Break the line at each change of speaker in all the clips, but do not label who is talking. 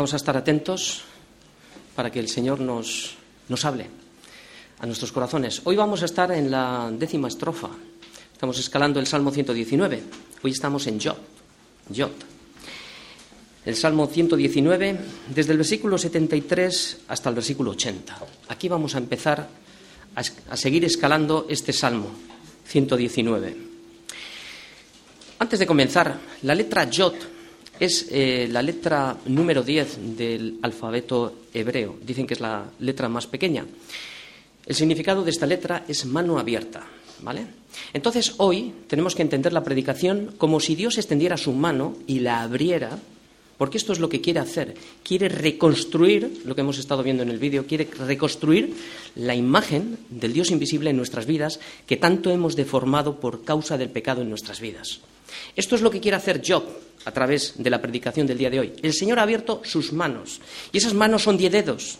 Vamos a estar atentos para que el Señor nos, nos hable a nuestros corazones. Hoy vamos a estar en la décima estrofa. Estamos escalando el Salmo 119. Hoy estamos en Yod. Yod. El Salmo 119, desde el versículo 73 hasta el versículo 80. Aquí vamos a empezar a, a seguir escalando este Salmo 119. Antes de comenzar, la letra Yod es eh, la letra número 10 del alfabeto hebreo. Dicen que es la letra más pequeña. El significado de esta letra es mano abierta. ¿Vale? Entonces, hoy tenemos que entender la predicación como si Dios extendiera su mano y la abriera, porque esto es lo que quiere hacer. Quiere reconstruir, lo que hemos estado viendo en el vídeo, quiere reconstruir la imagen del Dios invisible en nuestras vidas que tanto hemos deformado por causa del pecado en nuestras vidas. Esto es lo que quiere hacer Job a través de la predicación del día de hoy. El Señor ha abierto sus manos y esas manos son diez dedos.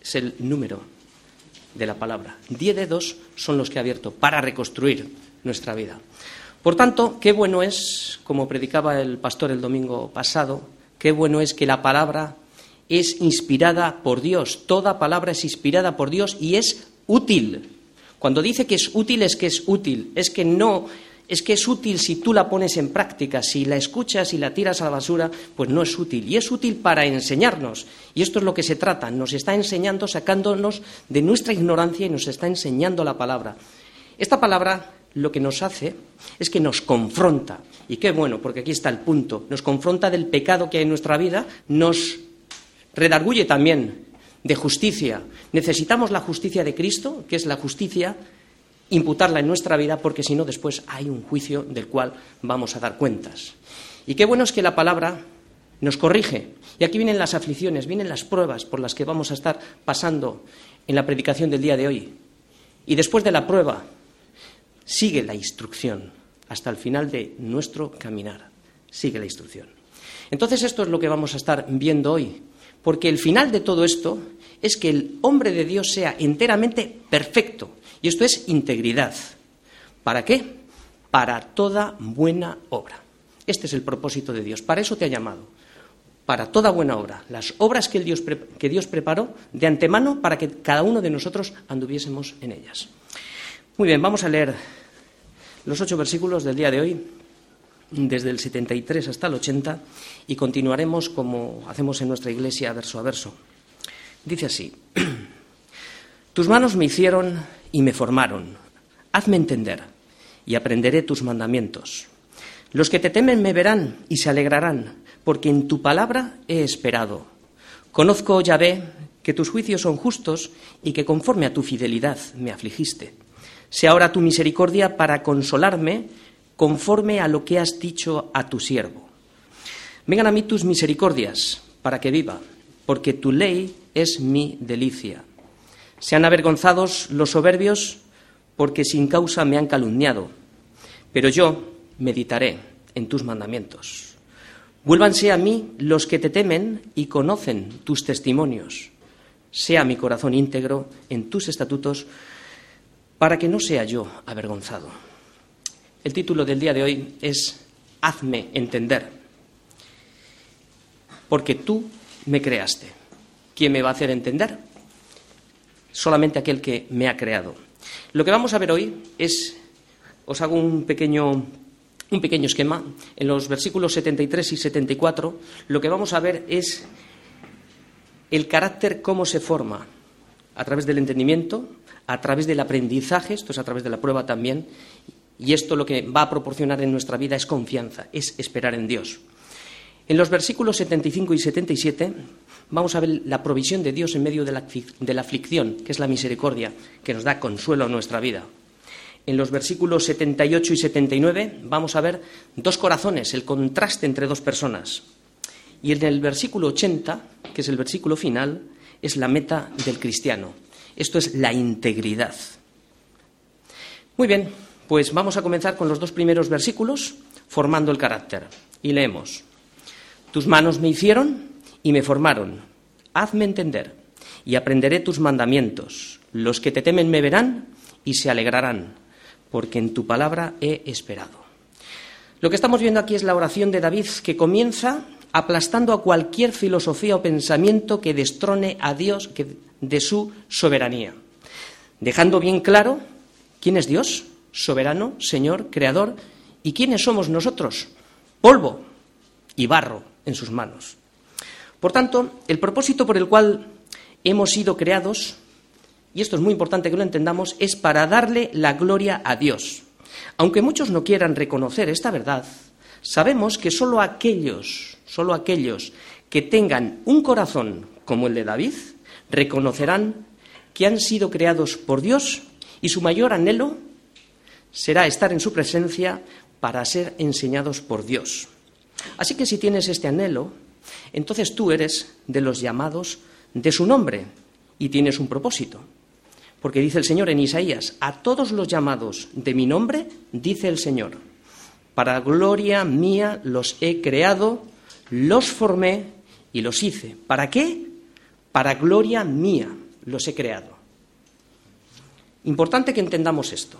Es el número de la palabra. Diez dedos son los que ha abierto para reconstruir nuestra vida. Por tanto, qué bueno es, como predicaba el pastor el domingo pasado, qué bueno es que la palabra es inspirada por Dios. Toda palabra es inspirada por Dios y es útil. Cuando dice que es útil es que es útil, es que no es que es útil si tú la pones en práctica, si la escuchas y la tiras a la basura, pues no es útil. Y es útil para enseñarnos. Y esto es lo que se trata. Nos está enseñando, sacándonos de nuestra ignorancia y nos está enseñando la palabra. Esta palabra lo que nos hace es que nos confronta. Y qué bueno, porque aquí está el punto. Nos confronta del pecado que hay en nuestra vida, nos redarguye también de justicia. Necesitamos la justicia de Cristo, que es la justicia imputarla en nuestra vida porque si no después hay un juicio del cual vamos a dar cuentas. Y qué bueno es que la palabra nos corrige. Y aquí vienen las aflicciones, vienen las pruebas por las que vamos a estar pasando en la predicación del día de hoy. Y después de la prueba sigue la instrucción hasta el final de nuestro caminar. Sigue la instrucción. Entonces esto es lo que vamos a estar viendo hoy, porque el final de todo esto es que el hombre de Dios sea enteramente perfecto, y esto es integridad. ¿Para qué? Para toda buena obra. Este es el propósito de Dios. Para eso te ha llamado. Para toda buena obra. Las obras que, Dios, que Dios preparó de antemano para que cada uno de nosotros anduviésemos en ellas. Muy bien, vamos a leer los ocho versículos del día de hoy, desde el 73 hasta el 80, y continuaremos como hacemos en nuestra iglesia, verso a verso. Dice así. Tus manos me hicieron y me formaron. Hazme entender y aprenderé tus mandamientos. Los que te temen me verán y se alegrarán, porque en tu palabra he esperado. Conozco, Yahvé, que tus juicios son justos y que conforme a tu fidelidad me afligiste. Sea ahora tu misericordia para consolarme conforme a lo que has dicho a tu siervo. Vengan a mí tus misericordias para que viva, porque tu ley es mi delicia. Sean avergonzados los soberbios porque sin causa me han calumniado, pero yo meditaré en tus mandamientos. Vuélvanse a mí los que te temen y conocen tus testimonios. Sea mi corazón íntegro en tus estatutos para que no sea yo avergonzado. El título del día de hoy es Hazme entender, porque tú me creaste. ¿Quién me va a hacer entender? solamente aquel que me ha creado. Lo que vamos a ver hoy es, os hago un pequeño, un pequeño esquema. En los versículos 73 y 74, lo que vamos a ver es el carácter, cómo se forma, a través del entendimiento, a través del aprendizaje, esto es a través de la prueba también, y esto lo que va a proporcionar en nuestra vida es confianza, es esperar en Dios. En los versículos 75 y 77 vamos a ver la provisión de Dios en medio de la, aflicción, que es la misericordia, que nos da consuelo a nuestra vida. En los versículos 78 y 79 vamos a ver dos corazones, el contraste entre dos personas. Y en el versículo 80, que es el versículo final, es la meta del cristiano. Esto es la integridad. Muy bien, pues vamos a comenzar con los dos primeros versículos, formando el carácter. Y leemos. Tus manos me hicieron y me formaron. Hazme entender y aprenderé tus mandamientos. Los que te temen me verán y se alegrarán, porque en tu palabra he esperado. Lo que estamos viendo aquí es la oración de David que comienza aplastando a cualquier filosofía o pensamiento que destrone a Dios de su soberanía, dejando bien claro quién es Dios, soberano, Señor, Creador, y quiénes somos nosotros, polvo y barro en sus manos. Por tanto, el propósito por el cual hemos sido creados, y esto es muy importante que lo entendamos, es para darle la gloria a Dios. Aunque muchos no quieran reconocer esta verdad, sabemos que solo aquellos, solo aquellos que tengan un corazón como el de David, reconocerán que han sido creados por Dios y su mayor anhelo será estar en su presencia para ser enseñados por Dios. Así que si tienes este anhelo, entonces tú eres de los llamados de su nombre y tienes un propósito. Porque dice el Señor en Isaías, a todos los llamados de mi nombre, dice el Señor, para gloria mía los he creado, los formé y los hice. ¿Para qué? Para gloria mía los he creado. Importante que entendamos esto.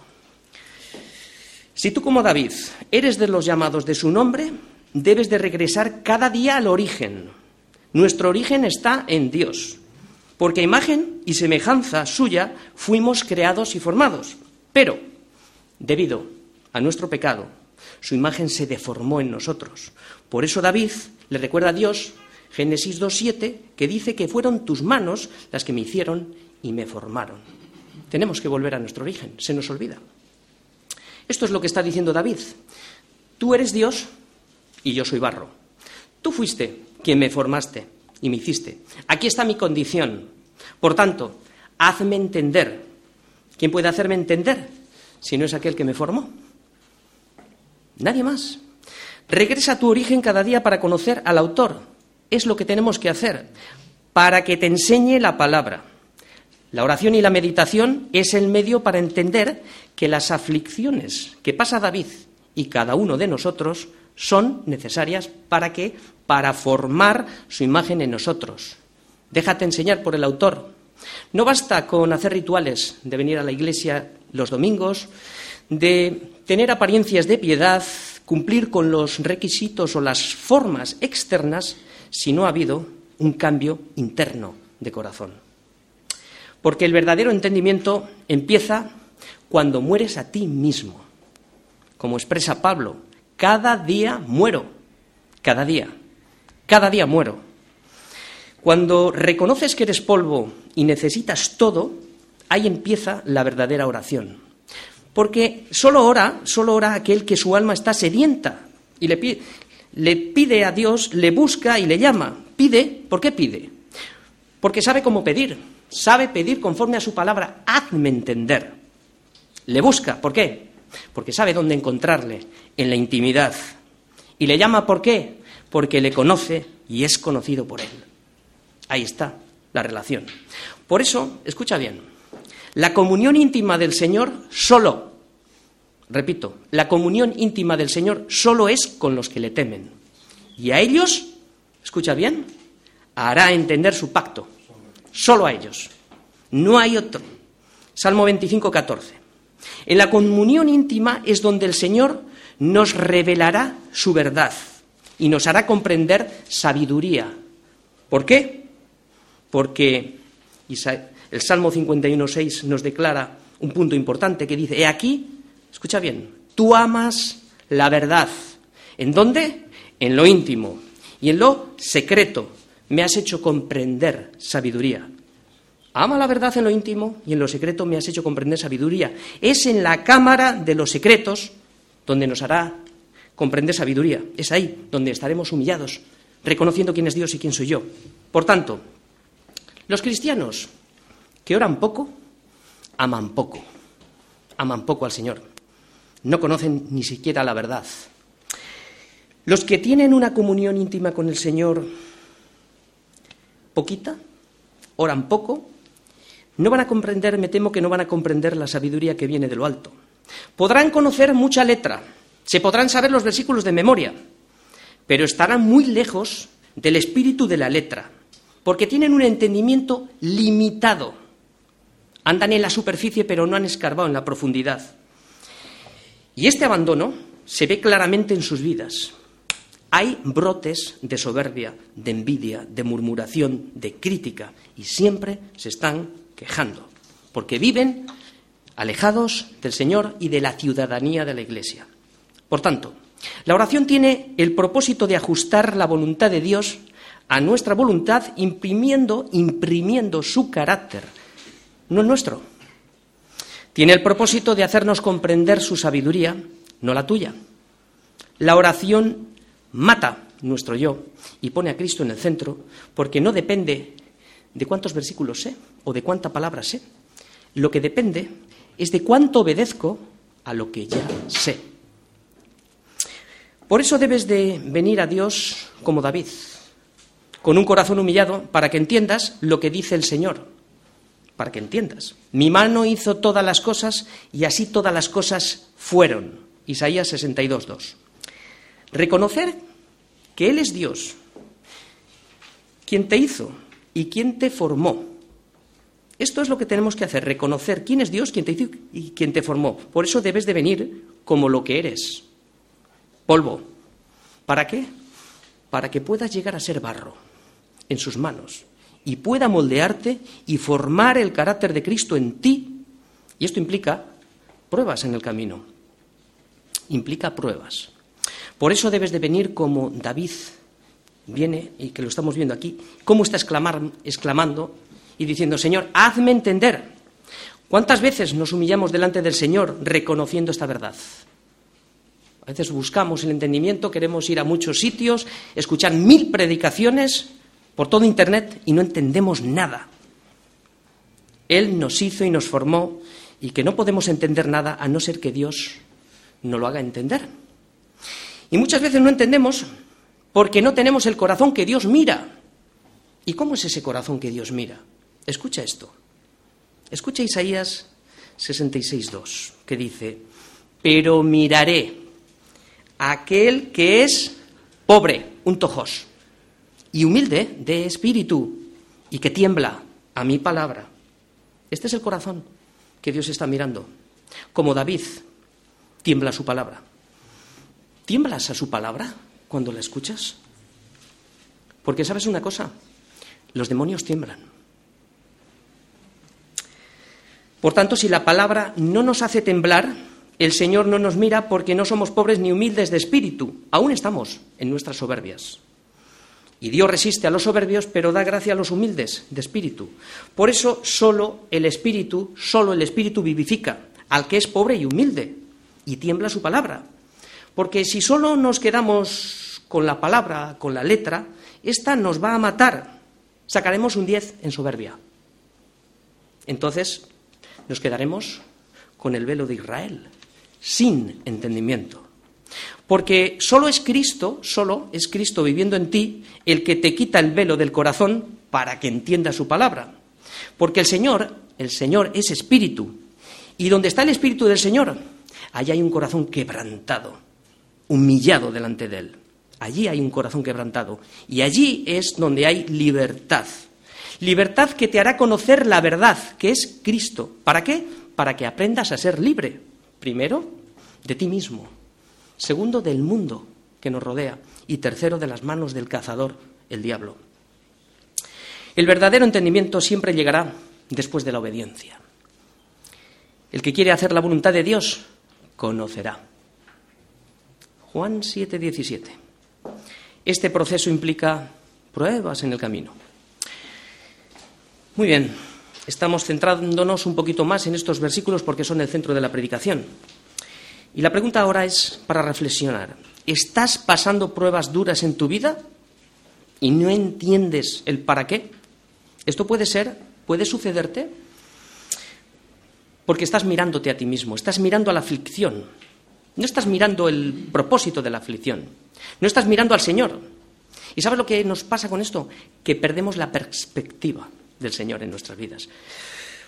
Si tú como David eres de los llamados de su nombre, debes de regresar cada día al origen. Nuestro origen está en Dios, porque a imagen y semejanza suya fuimos creados y formados. Pero, debido a nuestro pecado, su imagen se deformó en nosotros. Por eso David le recuerda a Dios, Génesis 2.7, que dice que fueron tus manos las que me hicieron y me formaron. Tenemos que volver a nuestro origen, se nos olvida. Esto es lo que está diciendo David. Tú eres Dios y yo soy barro. Tú fuiste quien me formaste y me hiciste. Aquí está mi condición. Por tanto, hazme entender. ¿Quién puede hacerme entender si no es aquel que me formó? Nadie más. Regresa a tu origen cada día para conocer al autor. Es lo que tenemos que hacer para que te enseñe la palabra. La oración y la meditación es el medio para entender que las aflicciones que pasa David y cada uno de nosotros son necesarias para que para formar su imagen en nosotros. Déjate enseñar por el autor. No basta con hacer rituales de venir a la iglesia los domingos, de tener apariencias de piedad, cumplir con los requisitos o las formas externas si no ha habido un cambio interno de corazón. Porque el verdadero entendimiento empieza cuando mueres a ti mismo. Como expresa Pablo, cada día muero, cada día, cada día muero. Cuando reconoces que eres polvo y necesitas todo, ahí empieza la verdadera oración. Porque solo ora, solo ora aquel que su alma está sedienta y le pide, le pide a Dios, le busca y le llama. Pide, ¿por qué pide? Porque sabe cómo pedir, sabe pedir conforme a su palabra, hazme entender. Le busca, ¿por qué? porque sabe dónde encontrarle, en la intimidad. Y le llama ¿por qué? Porque le conoce y es conocido por él. Ahí está la relación. Por eso, escucha bien, la comunión íntima del Señor solo, repito, la comunión íntima del Señor solo es con los que le temen. Y a ellos, escucha bien, hará entender su pacto. Solo a ellos. No hay otro. Salmo 25, 14. En la comunión íntima es donde el Señor nos revelará su verdad y nos hará comprender sabiduría. ¿Por qué? Porque el Salmo 51.6 nos declara un punto importante que dice, he aquí, escucha bien, tú amas la verdad. ¿En dónde? En lo íntimo y en lo secreto. Me has hecho comprender sabiduría. Ama la verdad en lo íntimo y en lo secreto me has hecho comprender sabiduría. Es en la cámara de los secretos donde nos hará comprender sabiduría. Es ahí donde estaremos humillados, reconociendo quién es Dios y quién soy yo. Por tanto, los cristianos que oran poco, aman poco. Aman poco al Señor. No conocen ni siquiera la verdad. Los que tienen una comunión íntima con el Señor poquita, oran poco no van a comprender, me temo que no van a comprender la sabiduría que viene de lo alto. Podrán conocer mucha letra, se podrán saber los versículos de memoria, pero estarán muy lejos del espíritu de la letra, porque tienen un entendimiento limitado. Andan en la superficie, pero no han escarbado en la profundidad. Y este abandono se ve claramente en sus vidas. Hay brotes de soberbia, de envidia, de murmuración, de crítica, y siempre se están quejando, porque viven alejados del Señor y de la ciudadanía de la Iglesia. Por tanto, la oración tiene el propósito de ajustar la voluntad de Dios a nuestra voluntad, imprimiendo, imprimiendo su carácter, no el nuestro. Tiene el propósito de hacernos comprender su sabiduría, no la tuya. La oración mata nuestro yo y pone a Cristo en el centro, porque no depende de cuántos versículos sé o de cuánta palabra sé. Lo que depende es de cuánto obedezco a lo que ya sé. Por eso debes de venir a Dios como David, con un corazón humillado, para que entiendas lo que dice el Señor, para que entiendas. Mi mano hizo todas las cosas y así todas las cosas fueron. Isaías 62, 2. Reconocer que Él es Dios, quien te hizo y quien te formó. Esto es lo que tenemos que hacer, reconocer quién es Dios, quien te hizo y quien te formó. Por eso debes de venir como lo que eres, polvo. ¿Para qué? Para que puedas llegar a ser barro en sus manos y pueda moldearte y formar el carácter de Cristo en ti. Y esto implica pruebas en el camino. Implica pruebas. Por eso debes de venir como David viene, y que lo estamos viendo aquí, cómo está exclamando y diciendo, Señor, hazme entender. ¿Cuántas veces nos humillamos delante del Señor reconociendo esta verdad? A veces buscamos el entendimiento, queremos ir a muchos sitios, escuchar mil predicaciones por todo Internet y no entendemos nada. Él nos hizo y nos formó y que no podemos entender nada a no ser que Dios nos lo haga entender. Y muchas veces no entendemos porque no tenemos el corazón que Dios mira. ¿Y cómo es ese corazón que Dios mira? Escucha esto. Escucha Isaías 66.2, que dice, pero miraré a aquel que es pobre, un tojos, y humilde de espíritu, y que tiembla a mi palabra. Este es el corazón que Dios está mirando. Como David tiembla su palabra. ¿Tiemblas a su palabra cuando la escuchas? Porque sabes una cosa, los demonios tiemblan. Por tanto, si la palabra no nos hace temblar, el Señor no nos mira porque no somos pobres ni humildes de espíritu, aún estamos en nuestras soberbias. Y Dios resiste a los soberbios, pero da gracia a los humildes de espíritu. Por eso solo el espíritu, solo el espíritu vivifica al que es pobre y humilde y tiembla su palabra. Porque si solo nos quedamos con la palabra, con la letra, esta nos va a matar. Sacaremos un 10 en soberbia. Entonces nos quedaremos con el velo de Israel, sin entendimiento. Porque solo es Cristo, solo es Cristo viviendo en ti el que te quita el velo del corazón para que entienda su palabra. Porque el Señor, el Señor es espíritu. Y donde está el espíritu del Señor, allá hay un corazón quebrantado humillado delante de Él. Allí hay un corazón quebrantado y allí es donde hay libertad. Libertad que te hará conocer la verdad, que es Cristo. ¿Para qué? Para que aprendas a ser libre. Primero, de ti mismo. Segundo, del mundo que nos rodea. Y tercero, de las manos del cazador, el diablo. El verdadero entendimiento siempre llegará después de la obediencia. El que quiere hacer la voluntad de Dios, conocerá. Juan 7, 17. Este proceso implica pruebas en el camino. Muy bien, estamos centrándonos un poquito más en estos versículos porque son el centro de la predicación. Y la pregunta ahora es para reflexionar. ¿Estás pasando pruebas duras en tu vida y no entiendes el para qué? Esto puede ser, puede sucederte porque estás mirándote a ti mismo, estás mirando a la aflicción, no estás mirando el propósito de la aflicción. No estás mirando al Señor. ¿Y sabes lo que nos pasa con esto? Que perdemos la perspectiva del Señor en nuestras vidas.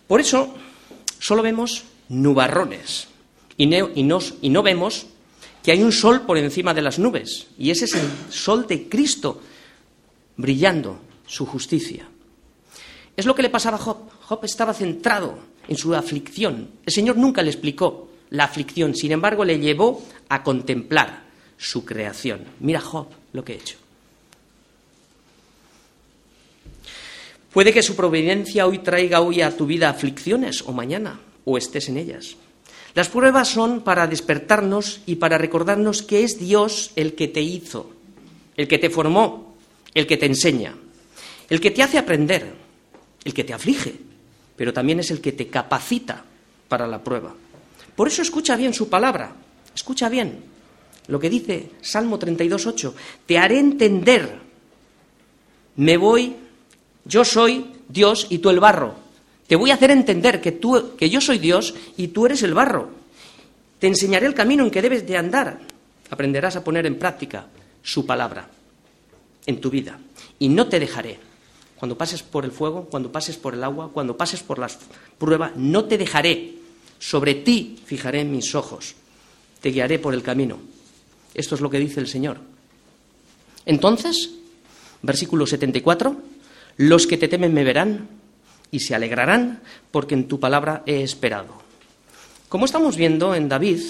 Por eso, solo vemos nubarrones y, no vemos que hay un sol por encima de las nubes. Y ese es el sol de Cristo brillando su justicia. Es lo que le pasaba a Job. Job estaba centrado en su aflicción. El Señor nunca le explicó la aflicción. Sin embargo, le llevó a contemplar su creación. Mira Job lo que he hecho. Puede que su providencia hoy traiga hoy a tu vida aflicciones o mañana, o estés en ellas. Las pruebas son para despertarnos y para recordarnos que es Dios el que te hizo, el que te formó, el que te enseña, el que te hace aprender, el que te aflige, pero también es el que te capacita para la prueba. Por eso escucha bien su palabra, escucha bien lo que dice Salmo 32.8, te haré entender, me voy yo soy Dios y tú el barro. Te voy a hacer entender que, tú, que yo soy Dios y tú eres el barro. Te enseñaré el camino en que debes de andar. Aprenderás a poner en práctica su palabra en tu vida. Y no te dejaré. Cuando pases por el fuego, cuando pases por el agua, cuando pases por las pruebas, no te dejaré. Sobre ti fijaré mis ojos. Te guiaré por el camino. Esto es lo que dice el Señor. Entonces, versículo 74. Los que te temen me verán y se alegrarán porque en tu palabra he esperado. Como estamos viendo en David,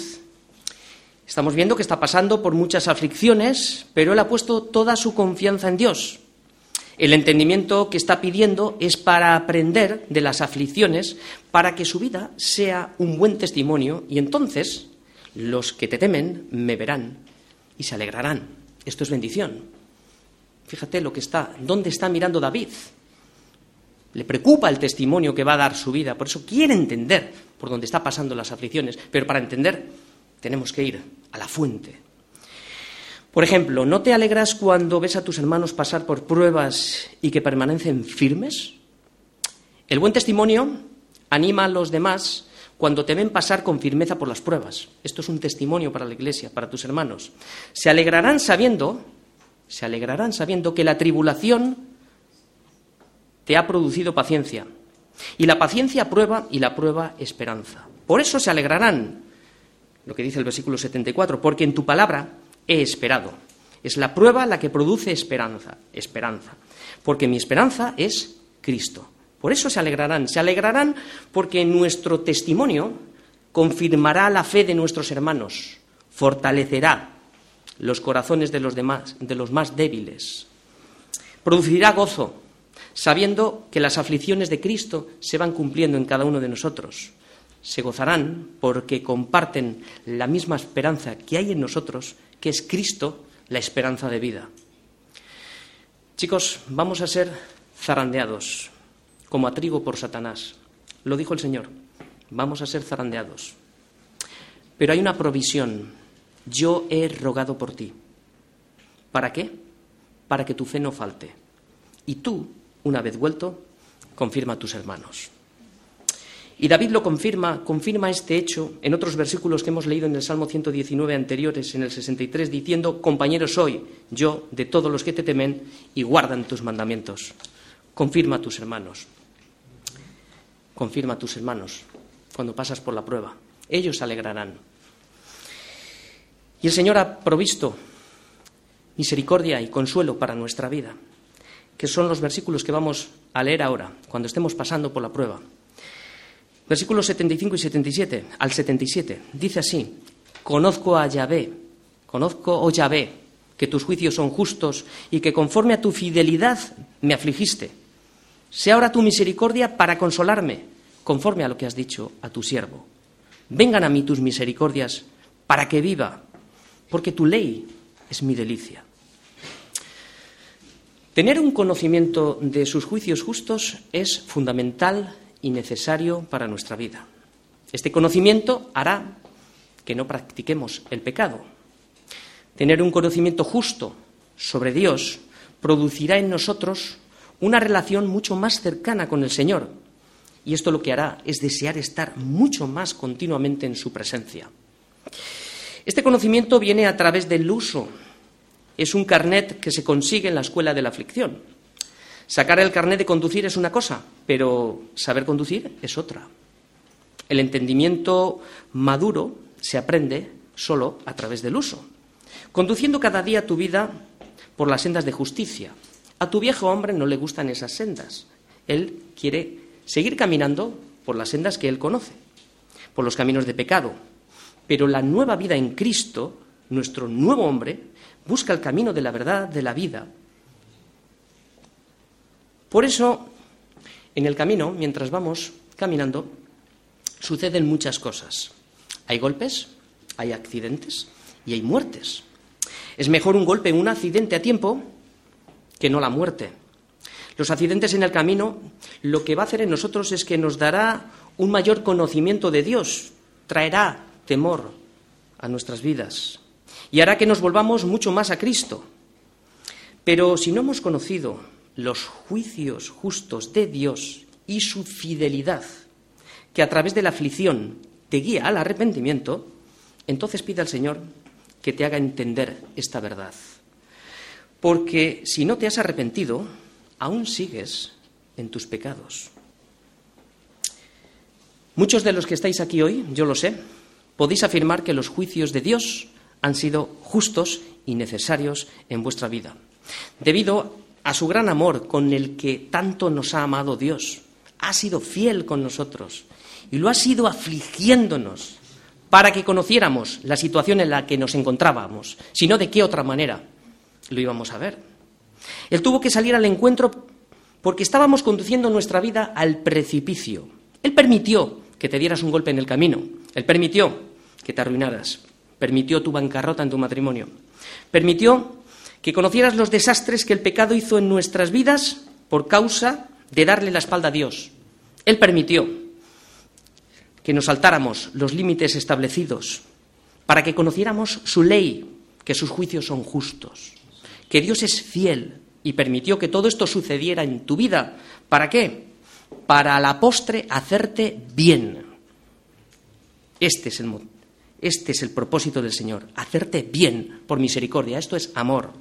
estamos viendo que está pasando por muchas aflicciones, pero él ha puesto toda su confianza en Dios. El entendimiento que está pidiendo es para aprender de las aflicciones, para que su vida sea un buen testimonio y entonces los que te temen me verán y se alegrarán. Esto es bendición. Fíjate lo que está, dónde está mirando David. Le preocupa el testimonio que va a dar su vida, por eso quiere entender por dónde está pasando las aflicciones, pero para entender tenemos que ir a la fuente. Por ejemplo, ¿no te alegras cuando ves a tus hermanos pasar por pruebas y que permanecen firmes? El buen testimonio anima a los demás cuando te ven pasar con firmeza por las pruebas. Esto es un testimonio para la Iglesia, para tus hermanos. Se alegrarán sabiendo se alegrarán sabiendo que la tribulación te ha producido paciencia. Y la paciencia prueba y la prueba esperanza. Por eso se alegrarán, lo que dice el versículo 74, porque en tu palabra he esperado. Es la prueba la que produce esperanza, esperanza. Porque mi esperanza es Cristo. Por eso se alegrarán. Se alegrarán porque nuestro testimonio confirmará la fe de nuestros hermanos, fortalecerá los corazones de los demás, de los más débiles. Producirá gozo, sabiendo que las aflicciones de Cristo se van cumpliendo en cada uno de nosotros. Se gozarán porque comparten la misma esperanza que hay en nosotros, que es Cristo, la esperanza de vida. Chicos, vamos a ser zarandeados, como a trigo por Satanás. Lo dijo el Señor, vamos a ser zarandeados. Pero hay una provisión, yo he rogado por ti. ¿Para qué? Para que tu fe no falte. Y tú, una vez vuelto, confirma a tus hermanos. Y David lo confirma, confirma este hecho en otros versículos que hemos leído en el Salmo 119 anteriores, en el 63, diciendo, compañero soy yo de todos los que te temen y guardan tus mandamientos. Confirma a tus hermanos. Confirma a tus hermanos cuando pasas por la prueba. Ellos se alegrarán. Y el Señor ha provisto misericordia y consuelo para nuestra vida, que son los versículos que vamos a leer ahora, cuando estemos pasando por la prueba. Versículos 75 y 77, al 77, dice así, conozco a Yahvé, conozco, oh Yahvé, que tus juicios son justos y que conforme a tu fidelidad me afligiste. Sea ahora tu misericordia para consolarme, conforme a lo que has dicho a tu siervo. Vengan a mí tus misericordias para que viva porque tu ley es mi delicia. Tener un conocimiento de sus juicios justos es fundamental y necesario para nuestra vida. Este conocimiento hará que no practiquemos el pecado. Tener un conocimiento justo sobre Dios producirá en nosotros una relación mucho más cercana con el Señor. Y esto lo que hará es desear estar mucho más continuamente en su presencia. Este conocimiento viene a través del uso. Es un carnet que se consigue en la escuela de la aflicción. Sacar el carnet de conducir es una cosa, pero saber conducir es otra. El entendimiento maduro se aprende solo a través del uso, conduciendo cada día tu vida por las sendas de justicia. A tu viejo hombre no le gustan esas sendas. Él quiere seguir caminando por las sendas que él conoce, por los caminos de pecado, pero la nueva vida en Cristo nuestro nuevo hombre, busca el camino de la verdad, de la vida. Por eso, en el camino, mientras vamos caminando, suceden muchas cosas. Hay golpes, hay accidentes y hay muertes. Es mejor un golpe, un accidente a tiempo, que no la muerte. Los accidentes en el camino lo que va a hacer en nosotros es que nos dará un mayor conocimiento de Dios, traerá temor a nuestras vidas y hará que nos volvamos mucho más a Cristo. Pero si no hemos conocido los juicios justos de Dios y su fidelidad, que a través de la aflicción te guía al arrepentimiento, entonces pide al Señor que te haga entender esta verdad. Porque si no te has arrepentido, aún sigues en tus pecados. Muchos de los que estáis aquí hoy, yo lo sé, podéis afirmar que los juicios de Dios han sido justos y necesarios en vuestra vida, debido a su gran amor con el que tanto nos ha amado Dios. Ha sido fiel con nosotros y lo ha sido afligiéndonos para que conociéramos la situación en la que nos encontrábamos, sino de qué otra manera lo íbamos a ver. Él tuvo que salir al encuentro porque estábamos conduciendo nuestra vida al precipicio. Él permitió que te dieras un golpe en el camino. Él permitió que te arruinaras. Permitió tu bancarrota en tu matrimonio. Permitió que conocieras los desastres que el pecado hizo en nuestras vidas por causa de darle la espalda a Dios. Él permitió que nos saltáramos los límites establecidos para que conociéramos su ley, que sus juicios son justos, que Dios es fiel y permitió que todo esto sucediera en tu vida. ¿Para qué? Para a la postre hacerte bien. Este es el este es el propósito del Señor, hacerte bien por misericordia. Esto es amor.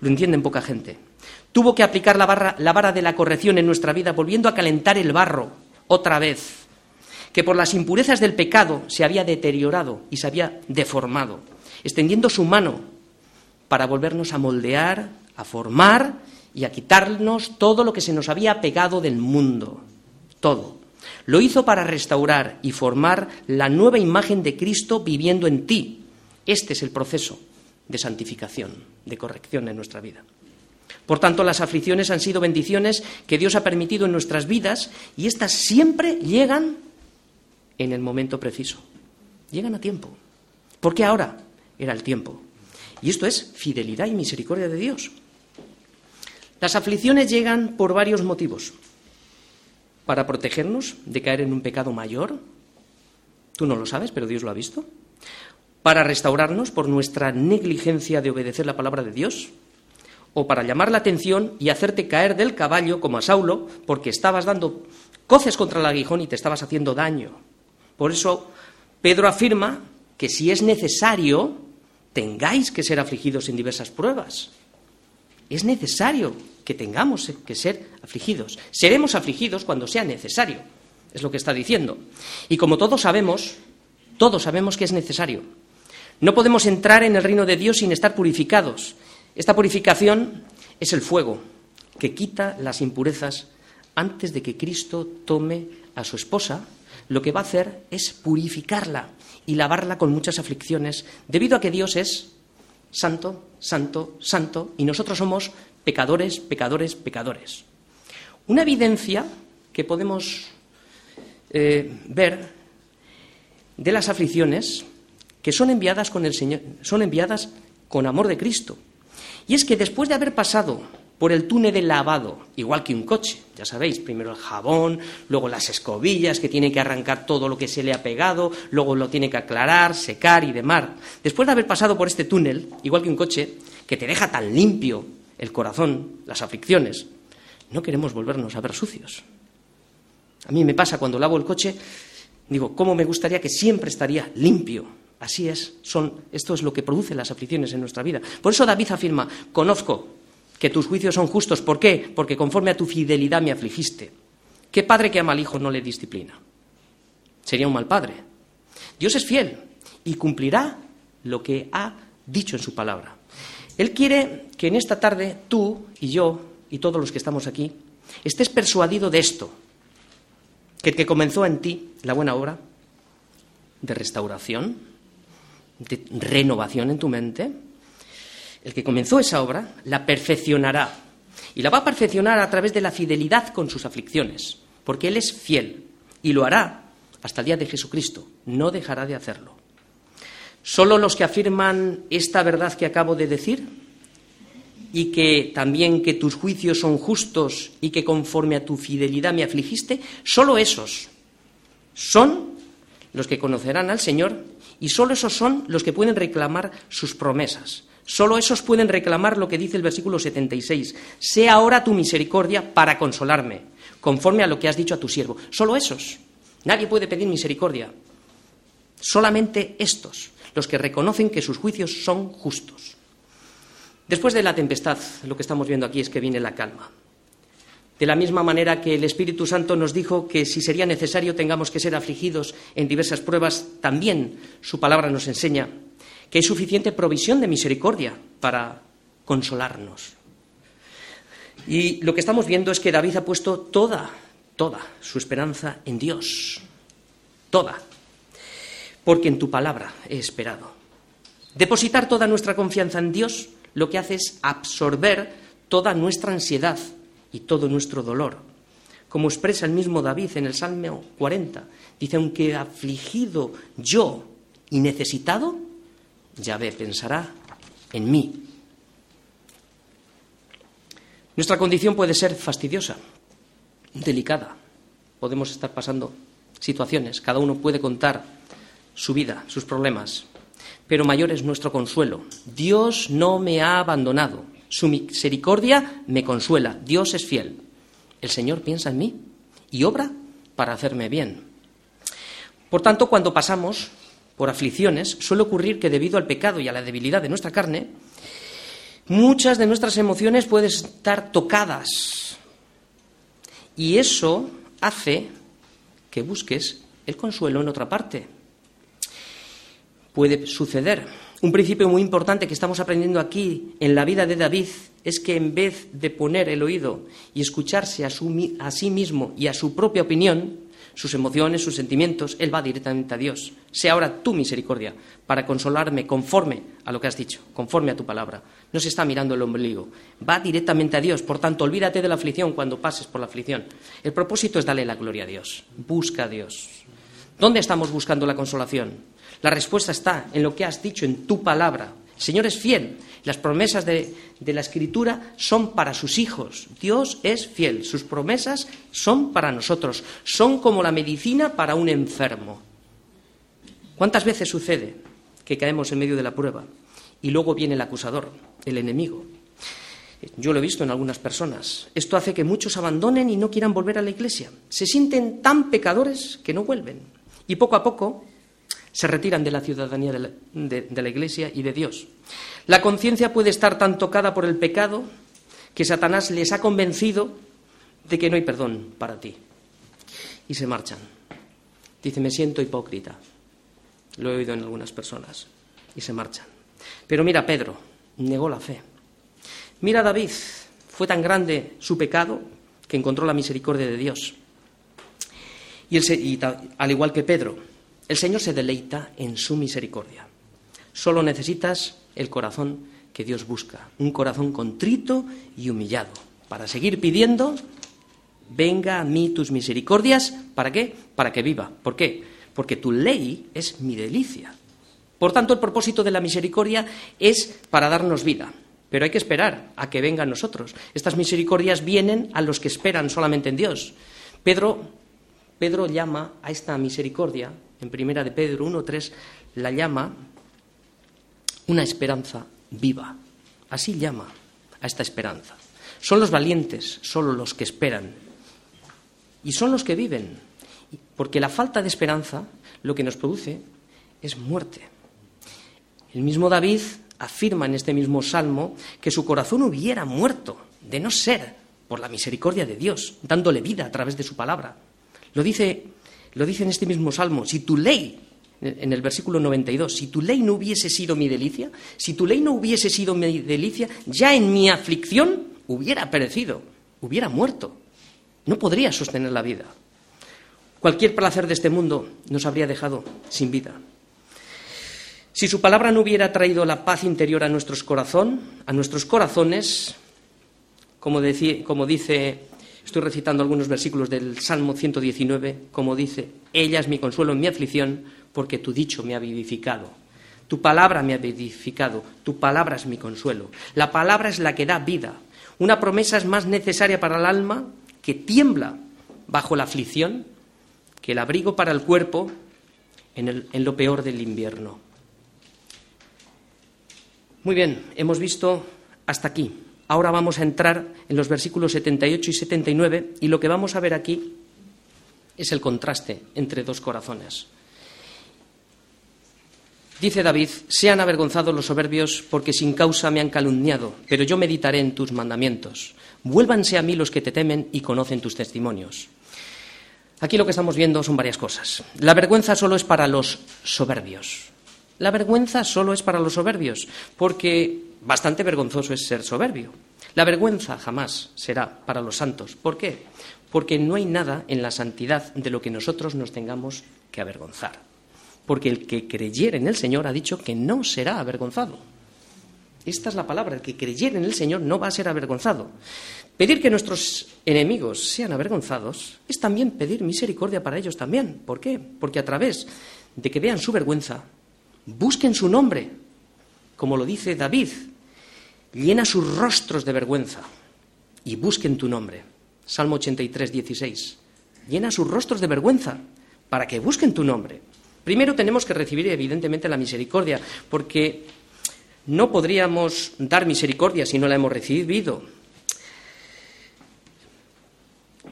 Lo entienden poca gente. Tuvo que aplicar la, la vara de la corrección en nuestra vida, volviendo a calentar el barro otra vez, que por las impurezas del pecado se había deteriorado y se había deformado, extendiendo su mano para volvernos a moldear, a formar y a quitarnos todo lo que se nos había pegado del mundo. Todo. Lo hizo para restaurar y formar la nueva imagen de Cristo viviendo en ti. Este es el proceso de santificación, de corrección en nuestra vida. Por tanto, las aflicciones han sido bendiciones que Dios ha permitido en nuestras vidas y éstas siempre llegan en el momento preciso. Llegan a tiempo. Porque ahora era el tiempo. Y esto es fidelidad y misericordia de Dios. Las aflicciones llegan por varios motivos. Para protegernos de caer en un pecado mayor. Tú no lo sabes, pero Dios lo ha visto. Para restaurarnos por nuestra negligencia de obedecer la palabra de Dios. O para llamar la atención y hacerte caer del caballo, como a Saulo, porque estabas dando coces contra el aguijón y te estabas haciendo daño. Por eso Pedro afirma que si es necesario, tengáis que ser afligidos en diversas pruebas. Es necesario que tengamos que ser afligidos. Seremos afligidos cuando sea necesario, es lo que está diciendo. Y como todos sabemos, todos sabemos que es necesario. No podemos entrar en el reino de Dios sin estar purificados. Esta purificación es el fuego que quita las impurezas antes de que Cristo tome a su esposa. Lo que va a hacer es purificarla y lavarla con muchas aflicciones, debido a que Dios es santo, santo, santo, y nosotros somos pecadores, pecadores, pecadores. Una evidencia que podemos eh, ver de las aflicciones que son enviadas con el Señor, son enviadas con amor de Cristo. Y es que después de haber pasado por el túnel de lavado, igual que un coche. Ya sabéis, primero el jabón, luego las escobillas que tiene que arrancar todo lo que se le ha pegado, luego lo tiene que aclarar, secar y demás. Después de haber pasado por este túnel, igual que un coche, que te deja tan limpio el corazón, las aflicciones, no queremos volvernos a ver sucios. A mí me pasa cuando lavo el coche, digo, ¿cómo me gustaría que siempre estaría limpio? Así es, son, esto es lo que produce las aflicciones en nuestra vida. Por eso David afirma, conozco que tus juicios son justos. ¿Por qué? Porque conforme a tu fidelidad me afligiste. ¿Qué padre que ama al hijo no le disciplina? Sería un mal padre. Dios es fiel y cumplirá lo que ha dicho en su palabra. Él quiere que en esta tarde tú y yo y todos los que estamos aquí estés persuadido de esto, que que comenzó en ti la buena obra de restauración, renovación en tu mente, el que comenzó esa obra, la perfeccionará. Y la va a perfeccionar a través de la fidelidad con sus aflicciones, porque Él es fiel y lo hará hasta el día de Jesucristo. No dejará de hacerlo. Solo los que afirman esta verdad que acabo de decir y que también que tus juicios son justos y que conforme a tu fidelidad me afligiste, solo esos son los que conocerán al Señor y solo esos son los que pueden reclamar sus promesas. Solo esos pueden reclamar lo que dice el versículo 76. Sea ahora tu misericordia para consolarme, conforme a lo que has dicho a tu siervo. Solo esos. Nadie puede pedir misericordia. Solamente estos, los que reconocen que sus juicios son justos. Después de la tempestad, lo que estamos viendo aquí es que viene la calma. De la misma manera que el Espíritu Santo nos dijo que si sería necesario tengamos que ser afligidos en diversas pruebas, también su palabra nos enseña que hay suficiente provisión de misericordia para consolarnos. Y lo que estamos viendo es que David ha puesto toda, toda su esperanza en Dios. Toda. Porque en tu palabra he esperado. Depositar toda nuestra confianza en Dios lo que hace es absorber toda nuestra ansiedad y todo nuestro dolor. Como expresa el mismo David en el Salmo 40, dice, aunque afligido yo y necesitado, Yahvé pensará en mí. Nuestra condición puede ser fastidiosa, delicada. Podemos estar pasando situaciones, cada uno puede contar su vida, sus problemas, pero mayor es nuestro consuelo. Dios no me ha abandonado, su misericordia me consuela, Dios es fiel. El Señor piensa en mí y obra para hacerme bien. Por tanto, cuando pasamos por aflicciones, suele ocurrir que debido al pecado y a la debilidad de nuestra carne, muchas de nuestras emociones pueden estar tocadas. Y eso hace que busques el consuelo en otra parte. Puede suceder. Un principio muy importante que estamos aprendiendo aquí en la vida de David es que en vez de poner el oído y escucharse a, a sí mismo y a su propia opinión, sus emociones, sus sentimientos, Él va directamente a Dios. Sea ahora tu misericordia para consolarme conforme a lo que has dicho, conforme a tu palabra. No se está mirando el ombligo, va directamente a Dios. Por tanto, olvídate de la aflicción cuando pases por la aflicción. El propósito es darle la gloria a Dios. Busca a Dios. ¿Dónde estamos buscando la consolación? La respuesta está en lo que has dicho, en tu palabra. El Señor es fiel. Las promesas de, la Escritura son para sus hijos. Dios es fiel. Sus promesas son para nosotros. Son como la medicina para un enfermo. ¿Cuántas veces sucede que caemos en medio de la prueba y luego viene el acusador, el enemigo? Yo lo he visto en algunas personas. Esto hace que muchos abandonen y no quieran volver a la iglesia. Se sienten tan pecadores que no vuelven. Y poco a poco se retiran de la ciudadanía de la, Iglesia y de Dios. La conciencia puede estar tan tocada por el pecado que Satanás les ha convencido de que no hay perdón para ti. Y se marchan. Dice, me siento hipócrita. Lo he oído en algunas personas. Y se marchan. Pero mira, Pedro negó la fe. Mira, David, fue tan grande su pecado que encontró la misericordia de Dios. Y, y al igual que Pedro, el Señor se deleita en su misericordia. Solo necesitas el corazón que Dios busca, un corazón contrito y humillado, para seguir pidiendo, venga a mí tus misericordias, ¿para qué? Para que viva. ¿Por qué? Porque tu ley es mi delicia. Por tanto, el propósito de la misericordia es para darnos vida. Pero hay que esperar a que venga a nosotros. Estas misericordias vienen a los que esperan solamente en Dios. Pedro, Pedro llama a esta misericordia en primera de Pedro 1.3, la llama una esperanza viva. Así llama a esta esperanza. Son los valientes, solo los que esperan. Y son los que viven. Porque la falta de esperanza lo que nos produce es muerte. El mismo David afirma en este mismo salmo que su corazón hubiera muerto de no ser por la misericordia de Dios, dándole vida a través de su palabra. Lo dice lo dice en este mismo salmo, si tu ley, en el versículo 92, si tu ley no hubiese sido mi delicia, si tu ley no hubiese sido mi delicia, ya en mi aflicción hubiera perecido, hubiera muerto. No podría sostener la vida. Cualquier placer de este mundo nos habría dejado sin vida. Si su palabra no hubiera traído la paz interior a nuestros corazón, a nuestros corazones, como, como dice, estoy recitando algunos versículos del Salmo 119, como dice, ella es mi consuelo en mi aflicción, porque tu dicho me ha vivificado. Tu palabra me ha vivificado, tu palabra es mi consuelo. La palabra es la que da vida. Una promesa es más necesaria para el alma que tiembla bajo la aflicción que el abrigo para el cuerpo en, en lo peor del invierno. Muy bien, hemos visto hasta aquí. Ahora vamos a entrar en los versículos 78 y 79 y lo que vamos a ver aquí es el contraste entre dos corazones. Dice David, sean avergonzados los soberbios porque sin causa me han calumniado, pero yo meditaré en tus mandamientos. Vuélvanse a mí los que te temen y conocen tus testimonios. Aquí lo que estamos viendo son varias cosas. La vergüenza solo es para los soberbios. La vergüenza solo es para los soberbios, porque bastante vergonzoso es ser soberbio. La vergüenza jamás será para los santos. ¿Por qué? Porque no hay nada en la santidad de lo que nosotros nos tengamos que avergonzar porque el que creyere en el Señor ha dicho que no será avergonzado. Esta es la palabra, el que creyere en el Señor no va a ser avergonzado. Pedir que nuestros enemigos sean avergonzados es también pedir misericordia para ellos también. ¿Por qué? Porque a través de que vean su vergüenza, busquen su nombre, como lo dice David, llena sus rostros de vergüenza y busquen tu nombre. Salmo 83, 16. Llena sus rostros de vergüenza para que busquen tu nombre. Primero tenemos que recibir evidentemente la misericordia, porque no podríamos dar misericordia si no la hemos recibido.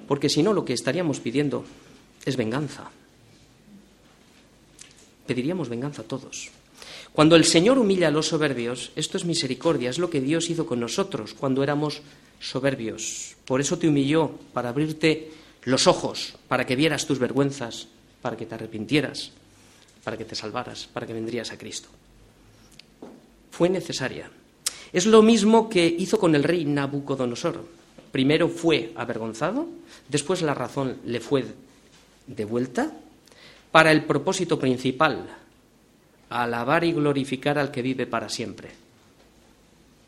Porque si no, lo que estaríamos pidiendo es venganza. Pediríamos venganza a todos. Cuando el Señor humilla a los soberbios, esto es misericordia, es lo que Dios hizo con nosotros cuando éramos soberbios. Por eso te humilló, para abrirte los ojos, para que vieras tus vergüenzas, para que te arrepintieras para que te salvaras, para que vendrías a Cristo. Fue necesaria. Es lo mismo que hizo con el rey Nabucodonosor. Primero fue avergonzado, después la razón le fue devuelta para el propósito principal, alabar y glorificar al que vive para siempre.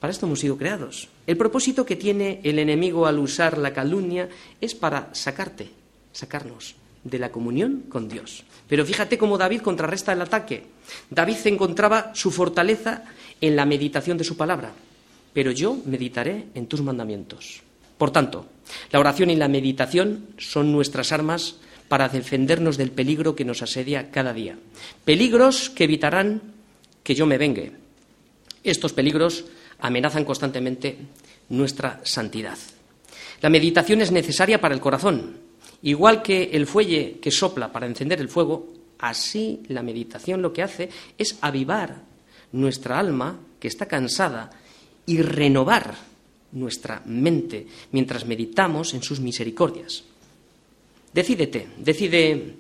Para esto hemos sido creados. El propósito que tiene el enemigo al usar la calumnia es para sacarte, sacarnos de la comunión con Dios. Pero fíjate cómo David contrarresta el ataque. David encontraba su fortaleza en la meditación de su palabra. Pero yo meditaré en tus mandamientos. Por tanto, la oración y la meditación son nuestras armas para defendernos del peligro que nos asedia cada día. Peligros que evitarán que yo me vengue. Estos peligros amenazan constantemente nuestra santidad. La meditación es necesaria para el corazón, Igual que el fuelle que sopla para encender el fuego, así la meditación lo que hace es avivar nuestra alma, que está cansada, y renovar nuestra mente mientras meditamos en sus misericordias. Decídete, decide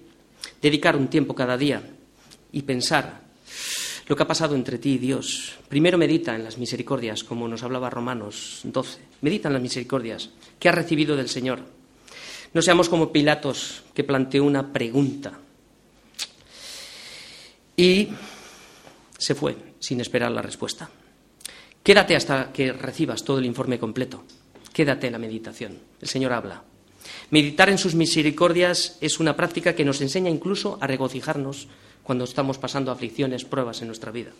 dedicar un tiempo cada día y pensar lo que ha pasado entre ti y Dios. Primero medita en las misericordias, como nos hablaba Romanos 12. Medita en las misericordias que has recibido del Señor. No seamos como Pilatos, que planteó una pregunta y se fue sin esperar la respuesta. Quédate hasta que recibas todo el informe completo. Quédate en la meditación. El Señor habla. Meditar en sus misericordias es una práctica que nos enseña incluso a regocijarnos cuando estamos pasando aflicciones, pruebas en nuestra vida.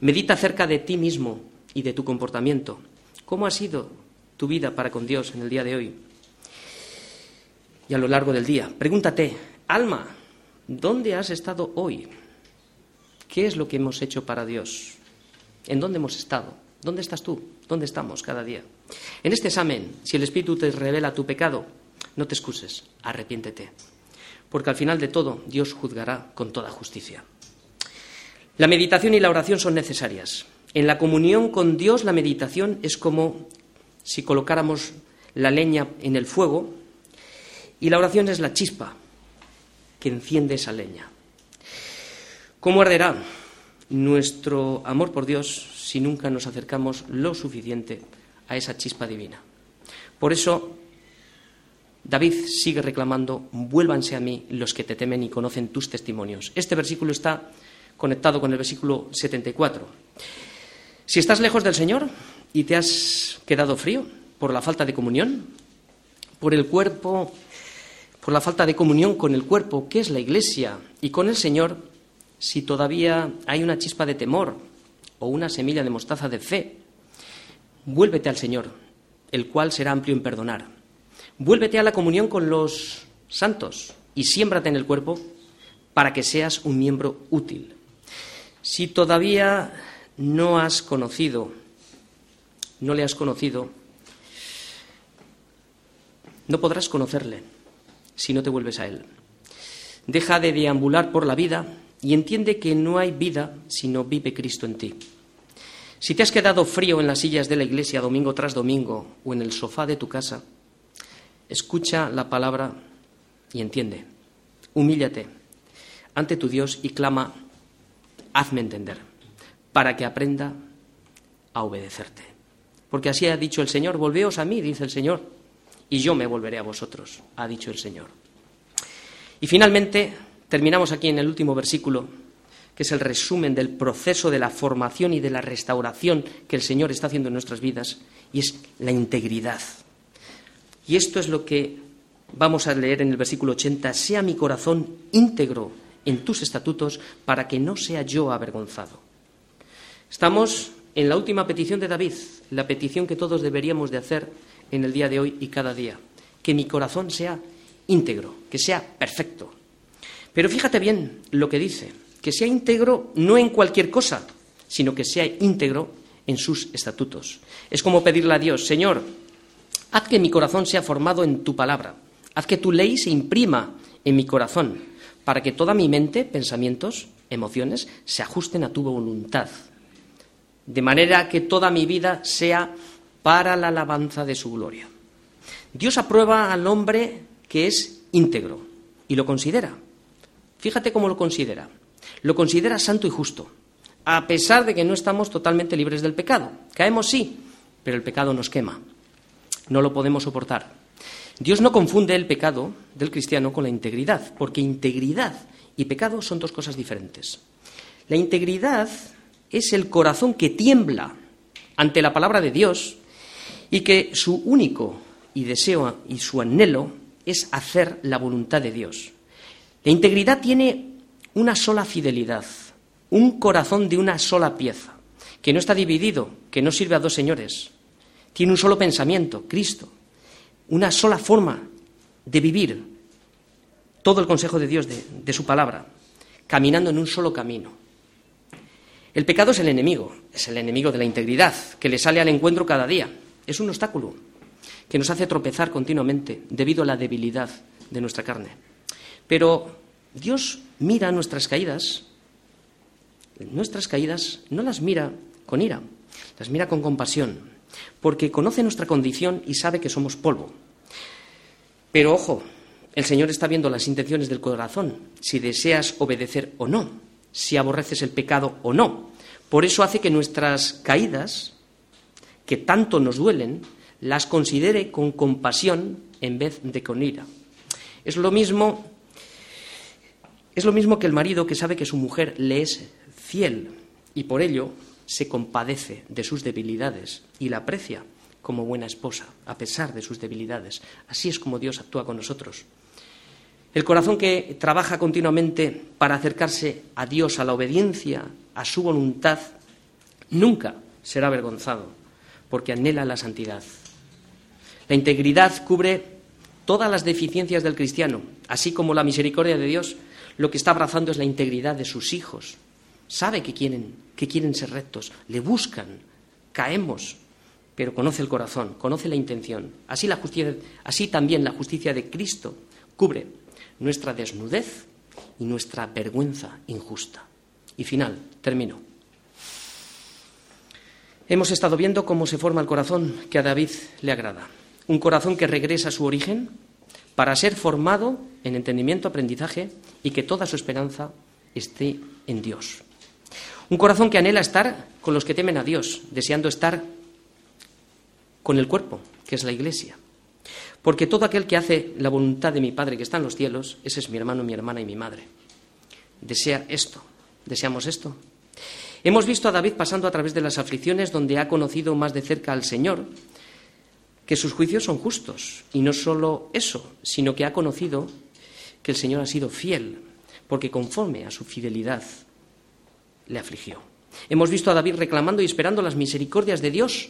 Medita acerca de ti mismo y de tu comportamiento. ¿Cómo ha sido tu vida para con Dios en el día de hoy? y a lo largo del día. Pregúntate, alma, ¿dónde has estado hoy? ¿Qué es lo que hemos hecho para Dios? ¿En dónde hemos estado? ¿Dónde estás tú? ¿Dónde estamos cada día? En este examen, si el Espíritu te revela tu pecado, no te excuses, arrepiéntete, porque al final de todo Dios juzgará con toda justicia. La meditación y la oración son necesarias. En la comunión con Dios la meditación es como si colocáramos la leña en el fuego y la oración es la chispa que enciende esa leña. ¿Cómo arderá nuestro amor por Dios si nunca nos acercamos lo suficiente a esa chispa divina? Por eso, David sigue reclamando, vuélvanse a mí los que te temen y conocen tus testimonios. Este versículo está conectado con el versículo 74. Si estás lejos del Señor y te has quedado frío por la falta de comunión, por el cuerpo, por la falta de comunión con el cuerpo, que es la Iglesia, y con el Señor, si todavía hay una chispa de temor o una semilla de mostaza de fe, vuélvete al Señor, el cual será amplio en perdonar. Vuélvete a la comunión con los santos y siémbrate en el cuerpo para que seas un miembro útil. Si todavía no has conocido, no le has conocido, no podrás conocerle si no te vuelves a él. Deja de deambular por la vida y entiende que no hay vida si no vive Cristo en ti. Si te has quedado frío en las sillas de la iglesia domingo tras domingo o en el sofá de tu casa, escucha la palabra y entiende. Humíllate ante tu Dios y clama, hazme entender, para que aprenda a obedecerte. Porque así ha dicho el Señor, volveos a mí, dice el Señor, y yo me volveré a vosotros, ha dicho el Señor. Y finalmente, terminamos aquí en el último versículo, que es el resumen del proceso de la formación y de la restauración que el Señor está haciendo en nuestras vidas, y es la integridad. Y esto es lo que vamos a leer en el versículo 80, sea mi corazón íntegro en tus estatutos para que no sea yo avergonzado. Estamos en la última petición de David, la petición que todos deberíamos de hacer en el día de hoy y cada día, que mi corazón sea íntegro, que sea perfecto. Pero fíjate bien lo que dice, que sea íntegro no en cualquier cosa, sino que sea íntegro en sus estatutos. Es como pedirle a Dios, Señor, haz que mi corazón sea formado en tu palabra, haz que tu ley se imprima en mi corazón, para que toda mi mente, pensamientos, emociones, se ajusten a tu voluntad, de manera que toda mi vida sea para la alabanza de su gloria. Dios aprueba al hombre que es íntegro y lo considera. Fíjate cómo lo considera. Lo considera santo y justo, a pesar de que no estamos totalmente libres del pecado. Caemos sí, pero el pecado nos quema. No lo podemos soportar. Dios no confunde el pecado del cristiano con la integridad, porque integridad y pecado son dos cosas diferentes. La integridad es el corazón que tiembla ante la palabra de Dios y que su único y deseo y su anhelo es hacer la voluntad de Dios. La integridad tiene una sola fidelidad, un corazón de una sola pieza, que no está dividido, que no sirve a dos señores. Tiene un solo pensamiento, Cristo, una sola forma de vivir todo el consejo de Dios, de, su palabra, caminando en un solo camino. El pecado es el enemigo, es el enemigo de la integridad, que le sale al encuentro cada día. Es un obstáculo que nos hace tropezar continuamente debido a la debilidad de nuestra carne. Pero Dios mira nuestras caídas, nuestras caídas no las mira con ira, las mira con compasión, porque conoce nuestra condición y sabe que somos polvo. Pero ojo, el Señor está viendo las intenciones del corazón, si deseas obedecer o no, si aborreces el pecado o no. Por eso hace que nuestras caídas que tanto nos duelen, las considere con compasión en vez de con ira. Es lo mismo es lo mismo que el marido que sabe que su mujer le es fiel y por ello se compadece de sus debilidades y la aprecia como buena esposa, a pesar de sus debilidades. Así es como Dios actúa con nosotros. El corazón que trabaja continuamente para acercarse a Dios, a la obediencia, a su voluntad, nunca será avergonzado porque anhela la santidad. La integridad cubre todas las deficiencias del cristiano, así como la misericordia de Dios lo que está abrazando es la integridad de sus hijos. Sabe que quieren, que quieren ser rectos, le buscan, caemos, pero conoce el corazón, conoce la intención. Así, la justicia, así también la justicia de Cristo cubre nuestra desnudez y nuestra vergüenza injusta. Y final, termino. Hemos estado viendo cómo se forma el corazón que a David le agrada. Un corazón que regresa a su origen para ser formado en entendimiento, aprendizaje y que toda su esperanza esté en Dios. Un corazón que anhela estar con los que temen a Dios, deseando estar con el cuerpo, que es la Iglesia. Porque todo aquel que hace la voluntad de mi Padre que está en los cielos, ese es mi hermano, mi hermana y mi madre. Desea esto, ¿Deseamos esto? Hemos visto a David pasando a través de las aflicciones donde ha conocido más de cerca al Señor, que sus juicios son justos. Y no solo eso, sino que ha conocido que el Señor ha sido fiel, porque conforme a su fidelidad le afligió. Hemos visto a David reclamando y esperando las misericordias de Dios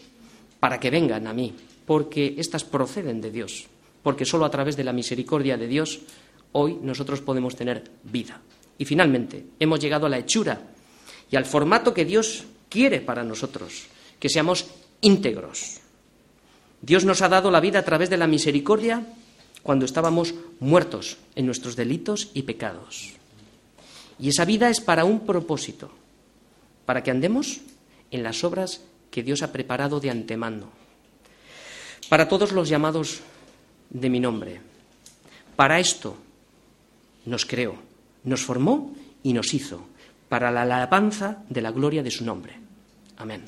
para que vengan a mí, porque éstas proceden de Dios, porque solo a través de la misericordia de Dios hoy nosotros podemos tener vida. Y finalmente, hemos llegado a la hechura y al formato que Dios quiere para nosotros, que seamos íntegros. Dios nos ha dado la vida a través de la misericordia cuando estábamos muertos en nuestros delitos y pecados. Y esa vida es para un propósito, para que andemos en las obras que Dios ha preparado de antemano, para todos los llamados de mi nombre. Para esto nos creó, nos formó y nos hizo, para la alabanza de la gloria de su nombre. Amén.